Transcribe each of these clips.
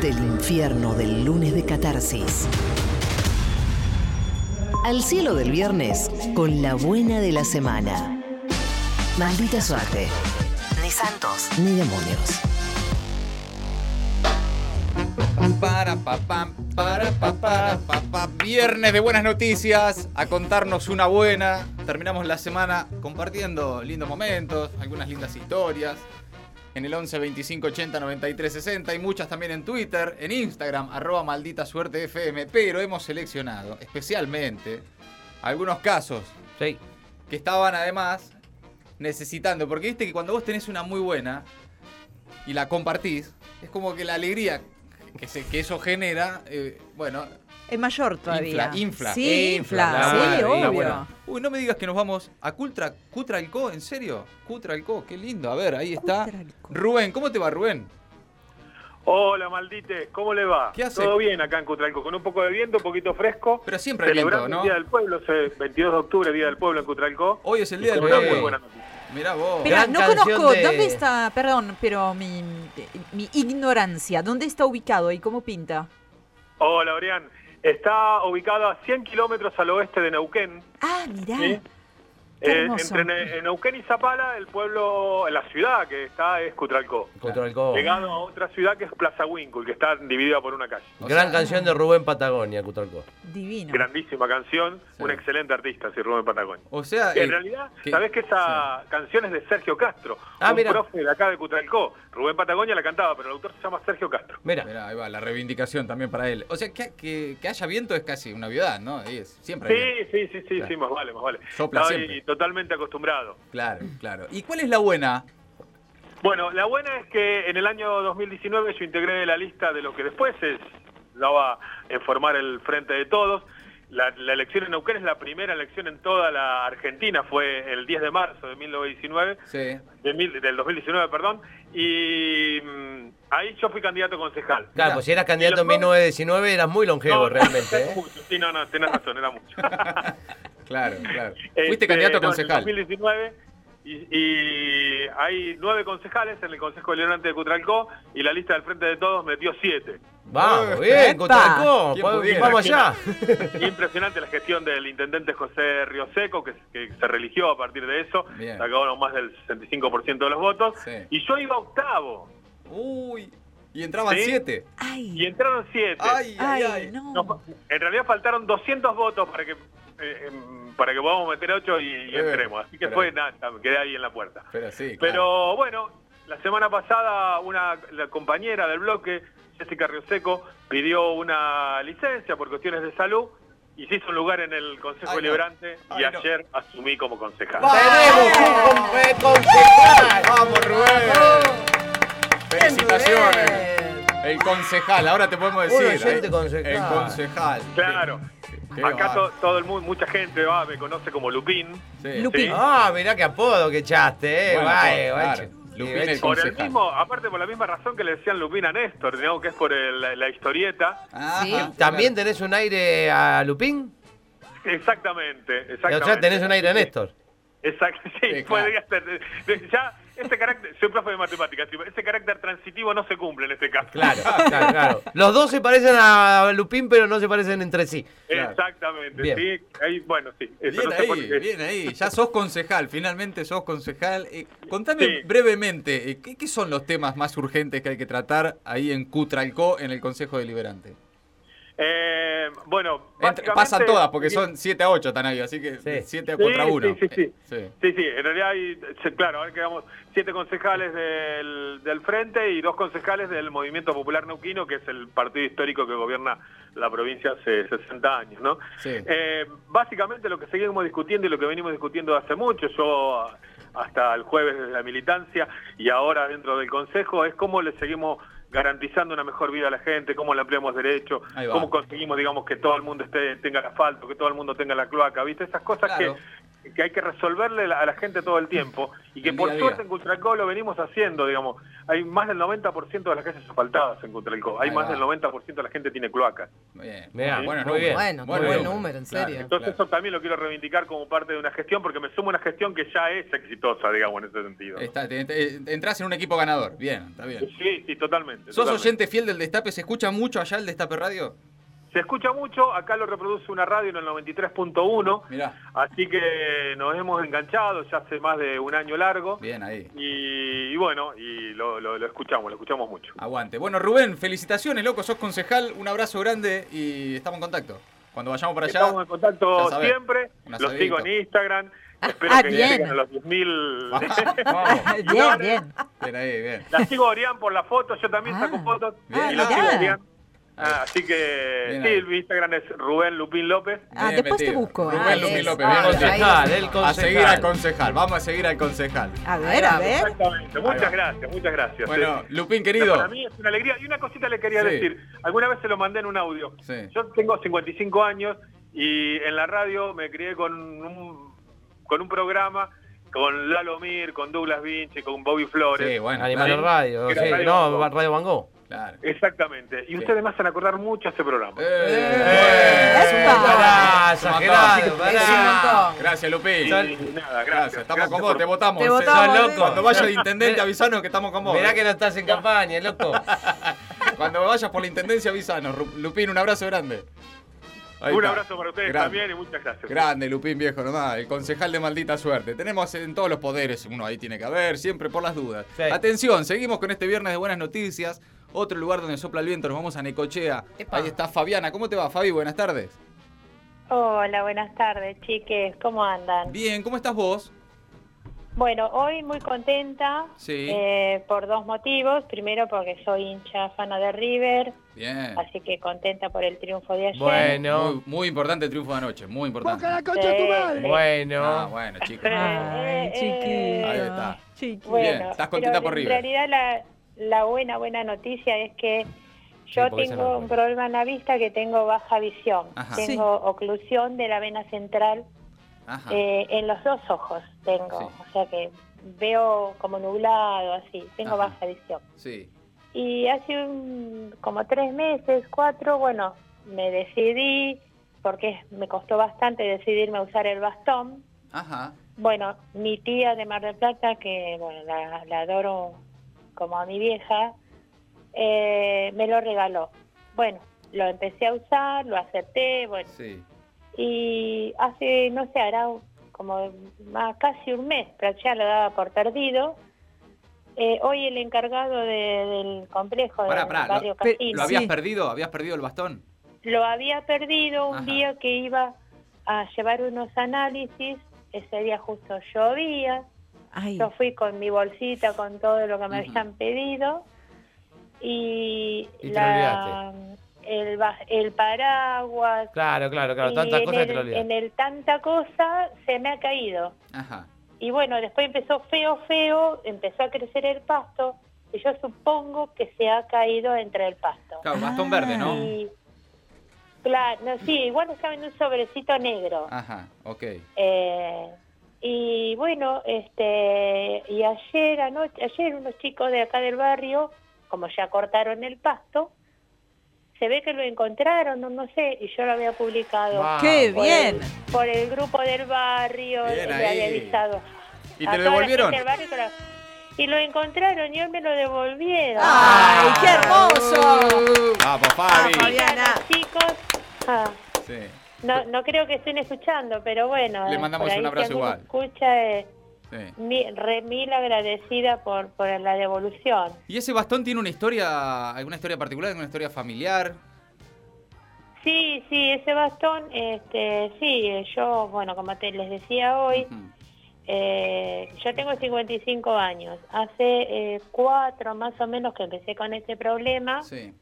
Del infierno del lunes de catarsis. Al cielo del viernes con la buena de la semana. Maldita suerte. Ni santos ni demonios. Para pa, pam, para pa, para pa, pa. Viernes de buenas noticias, a contarnos una buena. Terminamos la semana compartiendo lindos momentos, algunas lindas historias. En el 11 25 80 93 60 y muchas también en Twitter, en Instagram, arroba maldita suerte FM. Pero hemos seleccionado especialmente algunos casos Sí. que estaban además necesitando. Porque viste que cuando vos tenés una muy buena y la compartís, es como que la alegría que, se- que eso genera, eh, bueno, Es mayor todavía. Infla, infla. Sí, infla. Infla, sí, obvio. buena. Uy, no me digas que nos vamos a Cultra, Cutralco, ¿en serio? Cutralco, qué lindo. A ver, ahí está. Cutralcó. Rubén, ¿cómo te va, Rubén? Hola, maldite, ¿cómo le va? ¿Qué hace? Todo bien acá en Cutralco, con un poco de viento, un poquito fresco. Pero siempre hay viento, ¿no? el Día del Pueblo, ese 22 de octubre, Día del Pueblo en Cutralco. Hoy es el día del pueblo. muy buena noticia. Mirá vos. Pero no conozco, de- ¿dónde está? Perdón, pero mi, mi ignorancia, ¿dónde está ubicado y cómo pinta? Hola, Orián. Está ubicado a 100 kilómetros al oeste de Neuquén. Ah, mirá. ¿sí? Eh, entre Ne- Neuquén y Zapala, el pueblo, la ciudad que está es Cutralcó. Co- Llegado a otra ciudad que es Plaza Winkle, que está dividida por una calle. O Gran sea, canción de Rubén Patagonia, Cutralco. Divino. Grandísima canción, Sí. un excelente artista, sí, Rubén Patagonia. O sea, En eh, realidad, que- sabés que esa canción es de Sergio Castro, Ah, un mira. profe de acá de Cutralcó. Rubén Patagonia la cantaba, pero el autor se llama Sergio Castro. Mira, Mirá, ahí va, la reivindicación también para él. O sea, que, que, que haya viento es casi una obviedad, ¿no? Ahí es, siempre hay. Sí, sí, sí, sí, Claro. sí, más vale, más vale. Sopla Estoy siempre. Totalmente acostumbrado. Claro, claro. ¿Y cuál es la buena? Bueno, la buena es que en el año 2019 yo integré la lista de lo que después es, la va a formar el Frente de Todos. La, la elección en Neuquén es la primera elección en toda la Argentina, fue el 10 de marzo de 1919. Sí. de mil- del 2019, perdón, y mm, ahí yo fui candidato a concejal. claro, pues si eras candidato en los dos- 1919 eras muy longevo No, realmente, ¿eh? mucho, Sí, no, no, tenés razón, era mucho. Claro, claro. Este, Fuiste candidato a no, en el concejal. 2019, y, y hay nueve concejales en el Consejo Deliberante de Cutralcó, y la lista del Frente de Todos metió siete. Vamos, bien, ¡Epa! Cutralco, ¿Quién vamos allá. Impresionante la gestión del intendente José Rioseco, que, que se religió a partir de eso, Bien. sacó más del 65% de los votos, Sí. y yo iba octavo, Uy. Y entraban ¿Sí? siete. Ay, y entraron siete. Ay, ay, ay, ay. no. No, en realidad faltaron 200 votos para que eh, em, para que podamos meter 8 y, y entremos. Así que pero- fue nada, quedé ahí en la puerta. Pero sí. claro. Pero bueno, la semana pasada una la compañera del bloque, Jessica Rioseco, pidió una licencia por cuestiones de salud y se hizo un lugar en el Consejo Ay, no. Deliberante y no. ayer asumí como concejal. Tenemos un con- concejal. ¡Vamos, Rubén! Felicitaciones. El concejal, ahora te podemos Un decir. oyente ¿eh? concejal. El concejal. Claro. Acá to- todo el mundo, mucha gente va, me conoce como Lupín. Sí. Lupín. Sí. Ah, mirá qué apodo que echaste, eh. Bueno, Vaya, claro. Lupín Sí, el Por el mismo, aparte por la misma razón que le decían Lupín a Néstor, digamos que es por el- la, la historieta. Ajá, Sí. claro. ¿También tenés un aire a Lupín? Exactamente, O exactamente. sea, tenés un aire a Néstor. Exacto, sí, Sí, claro. podría ser. De- Ya, ese carácter, soy profe de matemáticas, ese carácter transitivo no se cumple en este caso. Claro, claro, claro. Los dos se parecen a Lupín, pero no se parecen entre sí. Claro. Exactamente, Bien. sí. Ahí, bueno, sí. Eso Bien no sé por ahí, bien ahí. Ya sos concejal, finalmente sos concejal. Eh, contame Sí. brevemente, eh, ¿qué, qué son los temas más urgentes que hay que tratar ahí en Cutralcó, en el Consejo Deliberante? Eh, bueno, Entre- pasan todas, porque son 7 a 8 están ahí, así que Sí. 7 Sí, contra 1. Sí, sí, sí. Sí. Sí, sí, en realidad hay, claro, ahora quedamos siete concejales del, del Frente y dos concejales del Movimiento Popular Neuquino, que es el partido histórico que gobierna la provincia hace 60 años, ¿no? Sí. Eh, básicamente lo que seguimos discutiendo y lo que venimos discutiendo hace mucho, yo hasta el jueves desde la militancia y ahora dentro del Consejo, es cómo le seguimos garantizando una mejor vida a la gente, cómo le ampliamos derechos, cómo conseguimos, digamos, que todo el mundo esté, tenga el asfalto, que todo el mundo tenga la cloaca, ¿viste? Esas cosas Claro. que que hay que resolverle la- a la gente todo el tiempo y que por suerte en Cultralcó lo venimos haciendo, digamos. Hay más del 90% de las calles asfaltadas en Cultralcó. Hay más del 90% de la gente tiene cloacas. Bien. Mirá, Buenos muy bien. Bueno, qué buen número, en Claro, serio. Entonces claro. eso también lo quiero reivindicar como parte de una gestión porque me sumo a una gestión que ya es exitosa, digamos, en ese sentido. Está- te- te- entras en un equipo ganador. Bien, está bien. Sí, sí, totalmente. ¿Sos totalmente. oyente fiel del Destape? ¿Se escucha mucho allá el Destape Radio? Se escucha mucho, acá lo reproduce una radio en el 93.1, Mirá, así que nos hemos enganchado ya hace más de un año largo. bien ahí. Y, y bueno, y lo, lo- lo escuchamos, lo escuchamos mucho. Aguante. Bueno, Rubén, felicitaciones, loco. Sos concejal. Un abrazo grande y estamos en contacto. Cuando vayamos para allá. Estamos en contacto sabés, siempre, los sigo en Instagram, espero ah, que bien. lleguen a los 10.000. Vamos. bien, bien. Bien ahí, bien. La sigo a Orián por las fotos, yo también Ah. saco fotos. Bien, y la ah, sigo a mirá. Orián. Ah, así que Bien sí, ahí. mi Instagram es Rubén Lupín López. Ah, Bien después te busco. Rubén Ah, Lupín es. López, Ah. Concejal, el A concejal. seguir al concejal. Vamos a seguir al concejal. A ver, a ver. Exactamente. Muchas gracias, muchas gracias. Bueno, Sí. Lupín, querido. Para mí es una alegría. Y una cosita le quería Sí. decir. Alguna vez se lo mandé en un audio. Sí. Yo tengo 55 años y en la radio me crié con un, con un programa con Lalo Mir, con Douglas Vinci, con Bobby Flores. Sí, bueno. Animal. Radio, sí, Radio no, Van Gogh. Radio Van Gogh. Claro. Exactamente. Y Sí. ustedes me hacen acordar mucho a ese programa. Eh, un montón. Gracias, Lupín. Y nada, gracias. Gracias, estamos Gracias con vos, por- te votamos. Te votamos, loco. Cuando vayas de intendente, avisanos que estamos con vos. Mirá eh. que no estás en campaña, loco. Cuando vayas por la intendencia, avisanos. Lupín, un abrazo grande. Ahí Un está. abrazo para ustedes Grande. también y muchas gracias. Grande, Lupín viejo nomás, el concejal de maldita suerte. Tenemos en todos los poderes, uno ahí tiene que haber, siempre por las dudas. Sí. Atención, seguimos con este viernes de buenas noticias. Otro lugar donde sopla el viento, nos vamos a Necochea. Epa. Ahí está Fabiana. ¿Cómo te va, Fabi? Buenas tardes. Hola, buenas tardes, chiques. ¿Cómo andan? Bien, ¿cómo estás vos? Bueno, hoy muy contenta Sí. eh, por dos motivos. Primero, porque soy hincha fana de River, Bien. así que contenta por el triunfo de ayer. Bueno, Muy, muy importante el triunfo de anoche, muy importante. Sí, sí. bueno. Ah, bueno, chicos. Ay. Ahí está. Bueno, Bien, estás contenta pero por River. En realidad, la, la buena, buena noticia es que yo Sí, no tengo un problema en la vista que tengo baja visión. Ajá. Tengo oclusión de la vena central. Eh, en los dos ojos tengo, Sí. o sea que veo como nublado, así, tengo Ajá. baja visión. Sí. Y hace un- como tres meses, cuatro, bueno, me decidí, porque me costó bastante decidirme a usar el bastón. Ajá. Bueno, mi tía de Mar del Plata, que bueno, la, la adoro como a mi vieja, eh, me lo regaló. Bueno, lo empecé a usar, lo acepté, bueno, Sí. y hace, no sé, hará como más, casi un mes, pero ya lo daba por perdido. Eh, hoy el encargado de- del complejo Pará, del pará, barrio lo- Casino ¿Lo habías Sí. perdido? ¿Habías perdido el bastón? lo había perdido un Ajá. día que iba a llevar unos análisis, ese día justo llovía, Ay, yo fui con mi bolsita con todo lo que me habían pedido y, Y la, el, el paraguas, Claro, claro, claro. Tantas en cosas que te lo el, en el tanta cosa se me ha caído. Ajá. Y bueno, después empezó feo, feo, empezó a crecer el pasto y yo supongo que se ha caído entre el pasto. Claro, bastón Ah. verde, ¿no? Y, claro, no, sí, igual estaba en un sobrecito negro. Ajá, ok. Eh, y bueno, este, y ayer anoche, ayer unos chicos de acá del barrio, como ya cortaron el pasto, se ve que lo encontraron, no, no sé, y yo lo había publicado. Wow. ¡Qué por bien! el- por el grupo del barrio, Bien le ahí. había avisado. ¿Y te lo devolvieron? y lo encontraron y hoy me lo devolvieron. ¡Ay, qué hermoso! Vamos, Fabi. Ah, Fabiana. Los chicos, ah, Sí. No, no creo que estén escuchando, pero bueno. Le mandamos un abrazo igual. escucha, eh, sí. mi- re mil agradecida por, por la devolución. ¿Y ese bastón tiene una historia, alguna historia particular, alguna historia familiar? Sí, sí, ese bastón, este, sí, yo, bueno, como te les decía hoy, eh, yo tengo 55 años. Hace eh, cuatro más o menos que empecé con este problema Sí.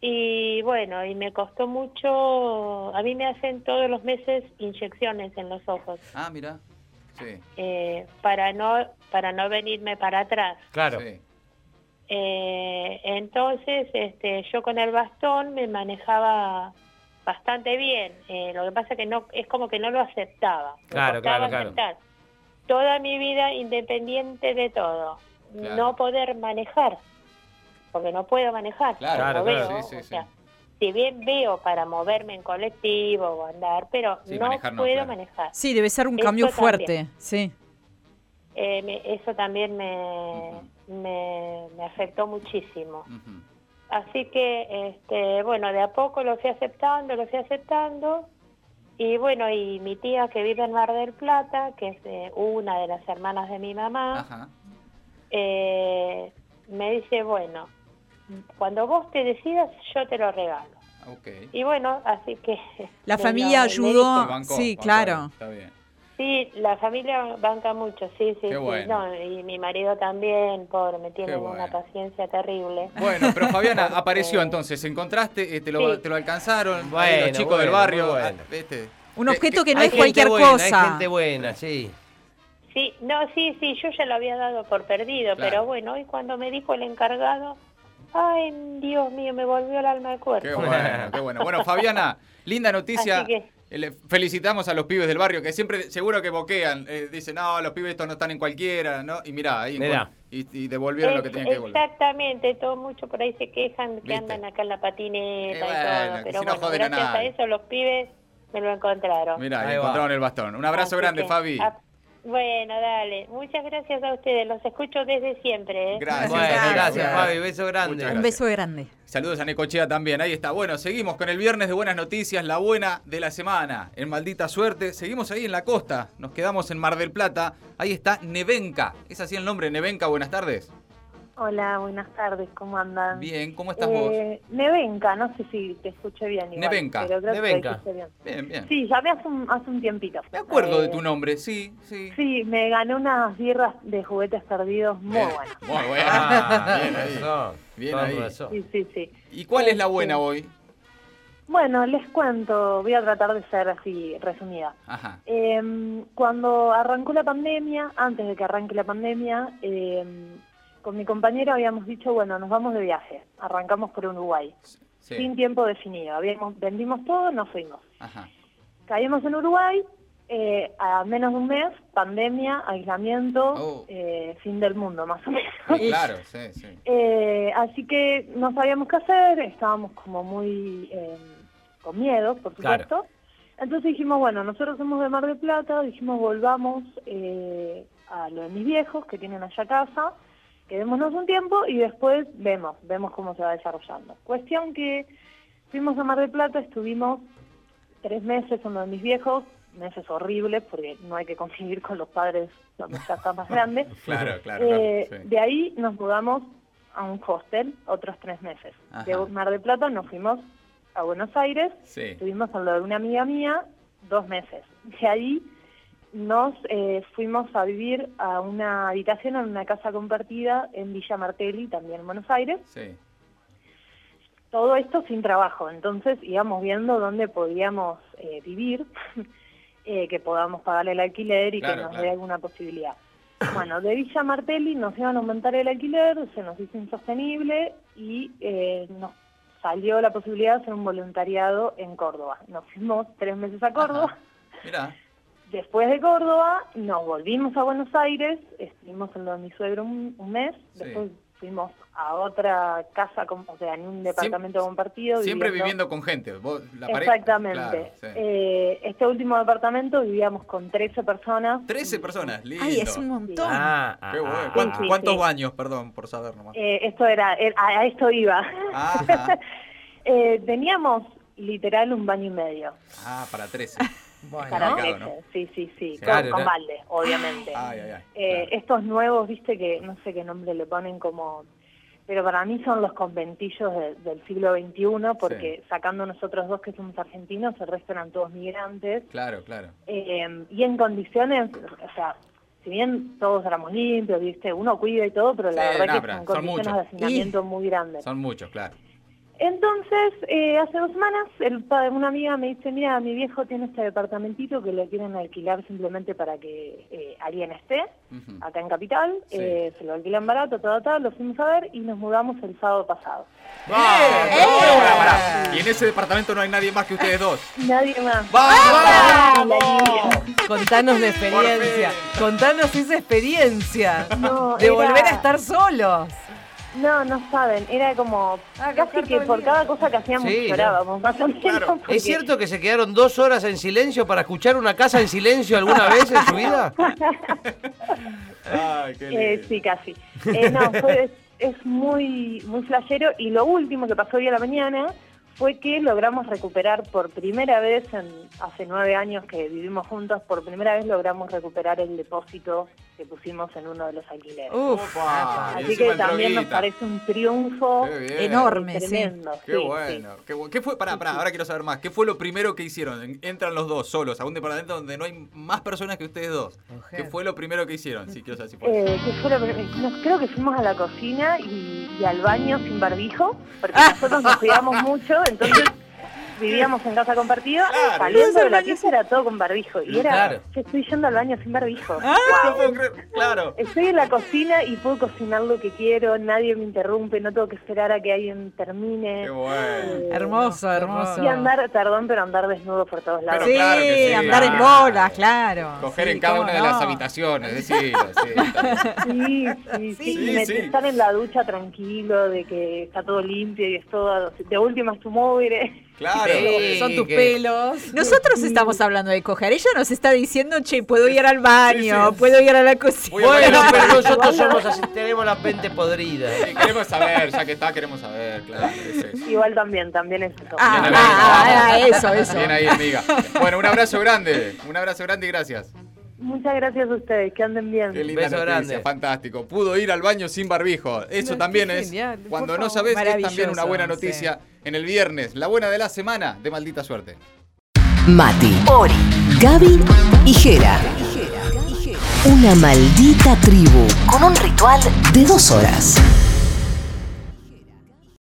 Y bueno, y me costó mucho, a mí me hacen todos los meses inyecciones en los ojos Ah, mira. Sí. eh, para no para no venirme para atrás. Claro. Sí. Eh, entonces, este, yo con el bastón me manejaba bastante bien. Eh, lo que pasa que no es como que no lo aceptaba. Claro, claro, claro. aceptar. Toda mi vida independiente de todo. Claro. No poder manejar. Porque no puedo manejar. Claro, claro, veo, claro. Sí, sí, o sí. sea, si bien veo para moverme en colectivo o andar, pero Sí, no manejar no, puedo claro. manejar. Sí, debe ser un Eso cambio también. fuerte, sí. Eh, me- eso también me, me, me afectó muchísimo. Así que, este, bueno, de a poco lo fui aceptando, lo fui aceptando. Y bueno, y mi tía que vive en Mar del Plata, que es eh, una de las hermanas de mi mamá, Ajá. eh, me dice, bueno, cuando vos te decidas, yo te lo regalo. Ok. Y bueno, así que... La familia ayudó. Bancó, sí, bancó, claro. Está bien. Sí, la familia banca mucho, sí, sí, Qué sí. bueno. No, y mi marido también, pobre, me tiene Qué una bueno. paciencia terrible. Bueno, pero Fabiana apareció entonces, ¿encontraste? Eh, ¿Te lo, Sí. te lo alcanzaron? Bueno, los chicos bueno, del barrio. bueno. ah, ¿viste? Un Eh, objeto que- no Hay es cualquier buena, cosa. Hay gente buena, sí. Sí, no, sí, sí, yo ya lo había dado por perdido, Claro. pero bueno, hoy cuando me dijo el encargado, ay, Dios mío, me volvió el alma al cuerpo. Qué bueno, qué bueno. Bueno, Fabiana, linda noticia. Así que- Eh, le felicitamos a los pibes del barrio que siempre, seguro que boquean. eh, dicen, no, los pibes estos no están en cualquiera, ¿no? Y mirá, ahí Mirá. Y, y devolvieron lo que tenían que devolver. Exactamente, todo mucho por ahí se quejan que ¿Viste? andan acá en la patineta Eh, y bueno, todo, pero si no bueno, gracias a, eso los pibes me lo encontraron. Mirá, Ahí va. encontraron el bastón. Un abrazo Así grande, que, Fabi. Bueno, dale, muchas gracias a ustedes, los escucho desde siempre. ¿eh? Gracias, Bueno, amiga. gracias, Fabi. Beso grande. Un gracias. beso grande. Saludos a Necochea también, ahí está. Bueno, seguimos con el viernes de buenas noticias, la buena de la semana. En maldita suerte, seguimos ahí en la costa, nos quedamos en Mar del Plata. Ahí está Nevenka. ¿Es así el nombre, Nevenka? Buenas tardes. Hola, buenas tardes, ¿cómo andan? Bien, ¿cómo estás vos? eh, Nevenka, no sé si te escuché bien. Igual, Nevenka. Pero creo que te Nevenka. bien. Bien, bien. Sí, llamé hace un, hace un tiempito. Me acuerdo de Eh, tu nombre, sí, sí. Sí, me gané unas birras de juguetes perdidos muy Bien, buenas. Muy buena. Ah, bien ahí. razón. Bien ahí. Sí, sí, sí. ¿Y cuál es la buena hoy? Bueno, les cuento, voy a tratar de ser así resumida. Ajá. Eh, cuando arrancó la pandemia, antes de que arranque la pandemia, eh, con mi compañero habíamos dicho, bueno, nos vamos de viaje, arrancamos por Uruguay, Sí. sin tiempo definido. Habíamos, vendimos todo, nos fuimos. Ajá. Caímos en Uruguay, eh, a menos de un mes, pandemia, aislamiento, Oh. eh, fin del mundo, más o menos. Claro, sí, sí. Eh, así que no sabíamos qué hacer, estábamos como muy eh, con miedo, por Claro. supuesto. Entonces dijimos, bueno, nosotros somos de Mar del Plata, dijimos volvamos eh, a lo de mis viejos que tienen allá casa, quedémonos un tiempo y después vemos, vemos cómo se va desarrollando. Cuestión que fuimos a Mar del Plata, estuvimos tres meses en lo de mis viejos, meses horribles porque no hay que convivir con los padres cuando ya están más grandes. Claro, claro, Eh, claro, sí. De ahí nos mudamos a un hostel otros tres meses. Ajá. De Mar del Plata nos fuimos a Buenos Aires, Sí. estuvimos en lo de una amiga mía dos meses. De ahí nos eh, fuimos a vivir a una habitación en una casa compartida en Villa Martelli, también en Buenos Aires. Sí. Todo esto sin trabajo, entonces íbamos viendo dónde podíamos eh, vivir, eh, que podamos pagar el alquiler y Claro, que nos claro. dé alguna posibilidad. Bueno, de Villa Martelli nos iban a aumentar el alquiler, se nos hizo insostenible y eh, nos salió la posibilidad de hacer un voluntariado en Córdoba. Nos fuimos tres meses a Córdoba. Ajá. Mirá. Después de Córdoba nos volvimos a Buenos Aires, estuvimos en lo de mi suegro un, un mes, Sí. después fuimos a otra casa, o sea, en un departamento compartido. Siempre viviendo con gente. Vos, la pareja. Exactamente. Claro, sí. Eh, este último departamento vivíamos con 13 personas. 13 personas, lindo. Ay, es un montón. Ah, ah, Qué bueno. ah, ¿Cuántos, sí, cuántos sí. baños, perdón, por saber nomás? Eh, esto era, er- a, a esto iba. Eh, teníamos literal un baño y medio Ah, para 13. Bueno. para 13. ¿no? Sí, sí, sí, con, Claro, con ¿no? balde, obviamente. Ay, ay, ay. Eh, claro. Estos nuevos, viste que no sé qué nombre le ponen como... Pero para mí son los conventillos de- del siglo XXI, porque sacando nosotros dos que somos argentinos, el resto eran todos migrantes. Claro, claro. Eh, y en condiciones, o sea, si bien todos éramos limpios, viste, uno cuida y todo, pero la Sí, verdad no, que son son condiciones muchos. de hacinamiento muy grandes. Son muchos, claro. Entonces, eh, hace dos semanas, el padre, una amiga me dice, mira, mi viejo tiene este departamentito que lo quieren alquilar simplemente para que eh, alguien esté acá en Capital. Sí. Eh, se lo alquilan barato, todo, todo, lo fuimos a ver y nos mudamos el sábado pasado. ¡Vamos! ¡Eh! Pará. Y en ese departamento no hay nadie más que ustedes dos. Nadie más. ¡Vamos! La alegría. Contanos de Por experiencia. Contanos esa experiencia. No, De era- volver a estar solos. No, no saben, era como Ah, casi que por cada cosa que hacíamos Sí, llorábamos. Claro. porque- ¿Es cierto que se quedaron dos horas en silencio para escuchar una casa en silencio alguna vez en su vida? Ay, qué lindo. Eh, sí, casi. Eh, no, fue, es, es muy, muy flashero y lo último que pasó hoy a la mañana fue que logramos recuperar por primera vez, en hace nueve años que vivimos juntos, por primera vez logramos recuperar el depósito que pusimos en uno de los alquileres. Uf. Así que también nos parece un triunfo bien. enorme. sí. tremendo. Qué sí, bueno, qué bueno. ¿Qué fue? Pará, pará, ahora quiero saber más. ¿Qué fue lo primero que hicieron? En- Entran los dos solos a un departamento donde no hay más personas que ustedes dos. ¿Qué fue lo primero que hicieron? Sí, quiero saber si sí. fue. Eh, ¿qué fue lo prim- nos- creo que fuimos a la cocina y, y al baño sin barbijo, porque nosotros nos cuidamos mucho, entonces vivíamos en casa compartida, Claro. saliendo de la pieza era todo con barbijo. Y era, Claro. yo estoy yendo al baño sin barbijo. No puedo creer. Claro. Estoy en la cocina y puedo cocinar lo que quiero, nadie me interrumpe, no tengo que esperar a que alguien termine. Qué bueno. Eh, Hermoso, hermoso. Y andar, perdón, pero andar desnudo por todos lados. Sí, claro que sí, andar en bolas, claro. Coger Sí, en cada una de no. las habitaciones, decirlo, sí. Sí, sí, sí. Sí, y me- sí. estar en la ducha tranquilo, de que está todo limpio y es todo. De última es tu móvil. Claro. Sí. Son tus que- pelos. Nosotros estamos hablando de coger. Ella nos está diciendo, che, puedo ir al baño, Sí, sí. puedo ir a la cocina. Bueno, pero nosotros somos así, tenemos la mente podrida. Sí, queremos saber, ya que está, queremos saber, claro. es. Igual también, también es eso. Ah, ah, ah, eso, eso. Bien ahí, amiga. Bueno, un abrazo grande. Un abrazo grande y gracias. Muchas gracias a ustedes, que anden bien. Qué linda Beso noticia, grande. fantástico. Pudo ir al baño sin barbijo. Eso No, también es, genial, cuando no sabes, es también una buena sí. noticia en el viernes. La buena de la semana de maldita suerte. Mati, Ori, Gaby y Jera. Una maldita tribu con un ritual de dos horas.